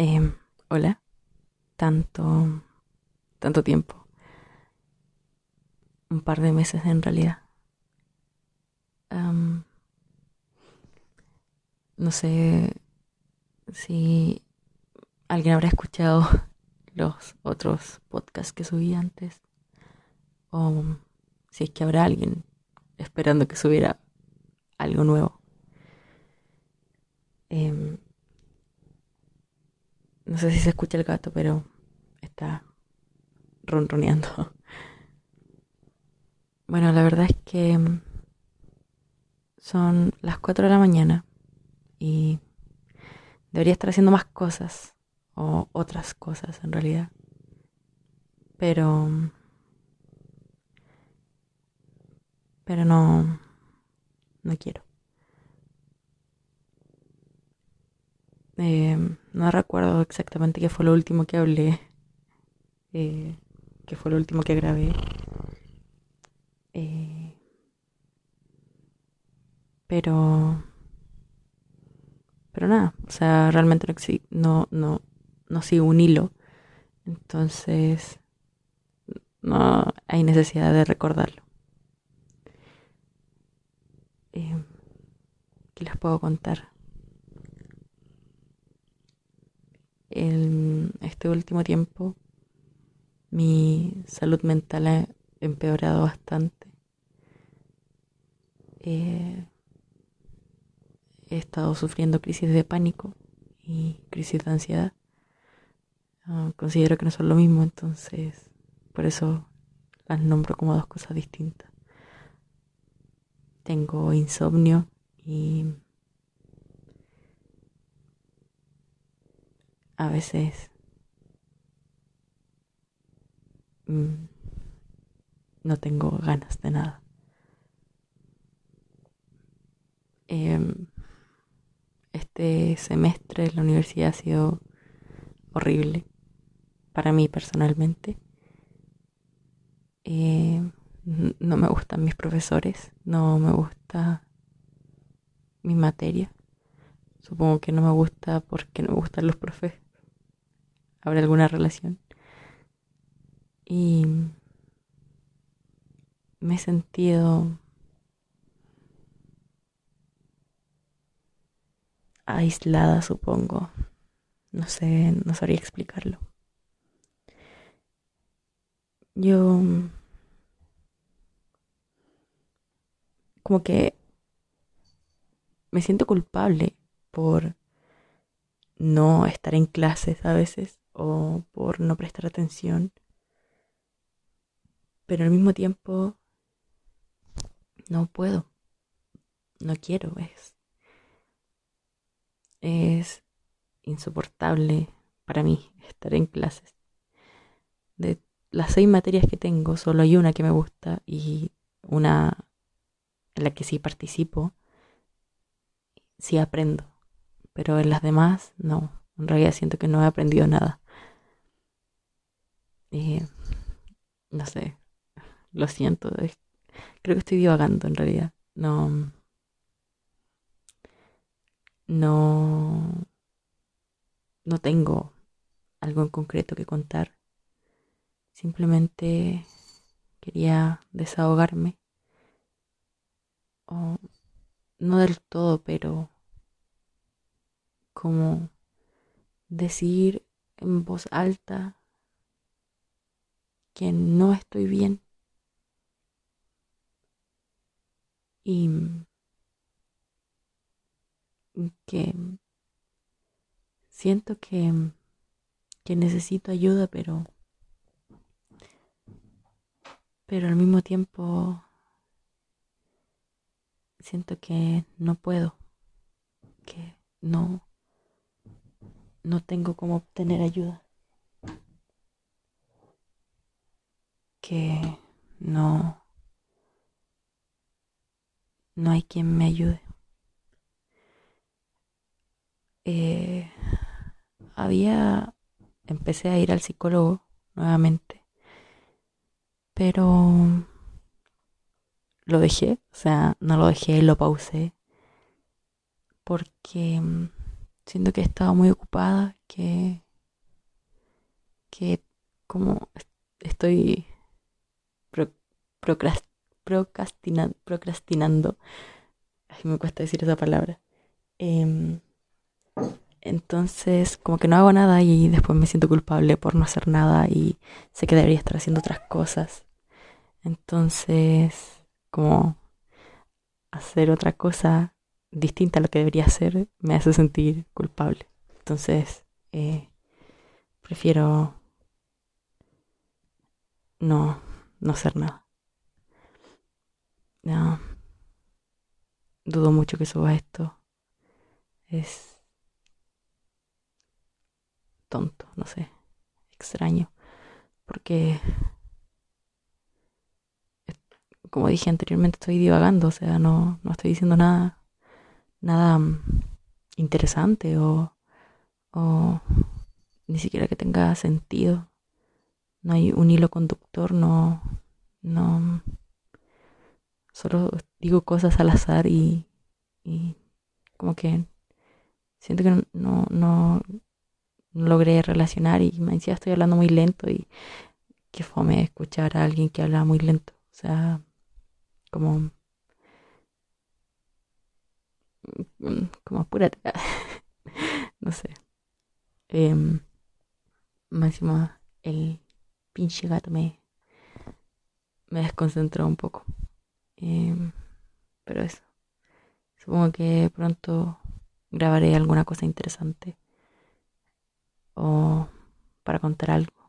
Em, hola. Tanto, tanto tiempo. Un par de meses en realidad. Am, no sé si alguien habrá escuchado los otros podcasts que subí antes. O si es que habrá alguien esperando que subiera algo nuevo. No sé si se escucha el gato, pero está ronroneando. Bueno, la verdad es que son las 4 de la mañana y debería estar haciendo más cosas o otras cosas en realidad. Pero pero no no quiero. Eh, no recuerdo exactamente qué fue lo último que hablé, eh, qué fue lo último que grabé. Eh, pero, pero nada, o sea, realmente no, no, no, no sigo un hilo, entonces no hay necesidad de recordarlo. Eh, ¿qué les puedo contar? En este último tiempo mi salud mental ha empeorado bastante. Eh, he estado sufriendo crisis de pánico y crisis de ansiedad. Ah, considero que no son lo mismo, entonces por eso las nombro como dos cosas distintas. Tengo insomnio y a veces mm, no tengo ganas de nada. Em, este semestre en la universidad ha sido horrible para mí personalmente. Eh, no me gustan mis profesores, no me gusta mi materia. Supongo que no me gusta porque no me gustan los profes. ¿Habrá alguna relación? Y me he sentido aislada, supongo. No sé, no sabría explicarlo. Yo como que me siento culpable por no estar en clases a veces o por no prestar atención, pero al mismo tiempo no puedo, no quiero, es, es insoportable para mí estar en clases. De las seis materias que tengo, solo hay una que me gusta y una en la que sí participo, sí aprendo, pero en las demás no. En realidad siento que no he aprendido nada. Eh, no sé, lo siento. es- creo que estoy divagando en realidad. No, no, no tengo algo en concreto que contar. Simplemente quería desahogarme. O no del todo, pero como decir en voz alta que no estoy bien y que siento que, que necesito ayuda, pero, pero al mismo tiempo siento que no puedo, que no, no tengo cómo obtener ayuda, que no, no hay quien me ayude. Eh, había, empecé a ir al psicólogo nuevamente, pero lo dejé, o sea, no lo dejé, lo pausé, porque mm, siento que he estado muy ocupada, que, que como estoy procrastinando, procrastinando. Ay, me cuesta decir esa palabra. Em, entonces, como que no hago nada y después me siento culpable por no hacer nada y sé que debería estar haciendo otras cosas. Entonces, como hacer otra cosa distinta a lo que debería hacer me hace sentir culpable. Entonces, eh, prefiero no, no hacer nada. No. Dudo mucho que suba esto. Es tonto, no sé, extraño. Porque, como dije anteriormente, estoy divagando, o sea, no, no estoy diciendo nada, nada mm, interesante o, o ni siquiera que tenga sentido. No hay un hilo conductor, no, no, solo digo cosas al azar y, y como que siento que no, no, logré relacionar y me decía estoy hablando muy lento y que fome escuchar a alguien que habla muy lento. O sea, como como apúrate. no sé. Eh, máximo el pinche gato me, me desconcentró un poco. Em, pero eso. Supongo que pronto grabaré alguna cosa interesante. O para contar algo.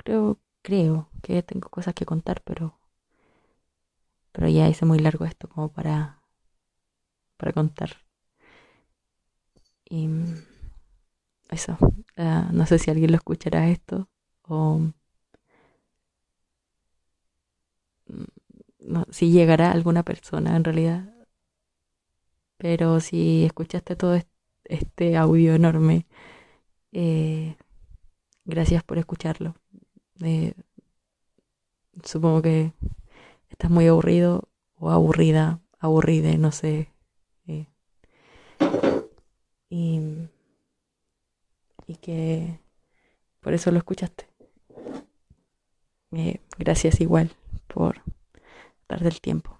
Creo, creo que tengo cosas que contar, pero. Pero ya hice muy largo esto como para. para contar. Y. Eso. Ah, no sé si alguien lo escuchará esto. O no, si llegará alguna persona en realidad. Pero si escuchaste todo este audio enorme, eh, gracias por escucharlo. Eh, supongo que estás muy aburrido o aburrida, aburrida, no sé. Eh, y, y que por eso lo escuchaste. gracias igual por del tiempo.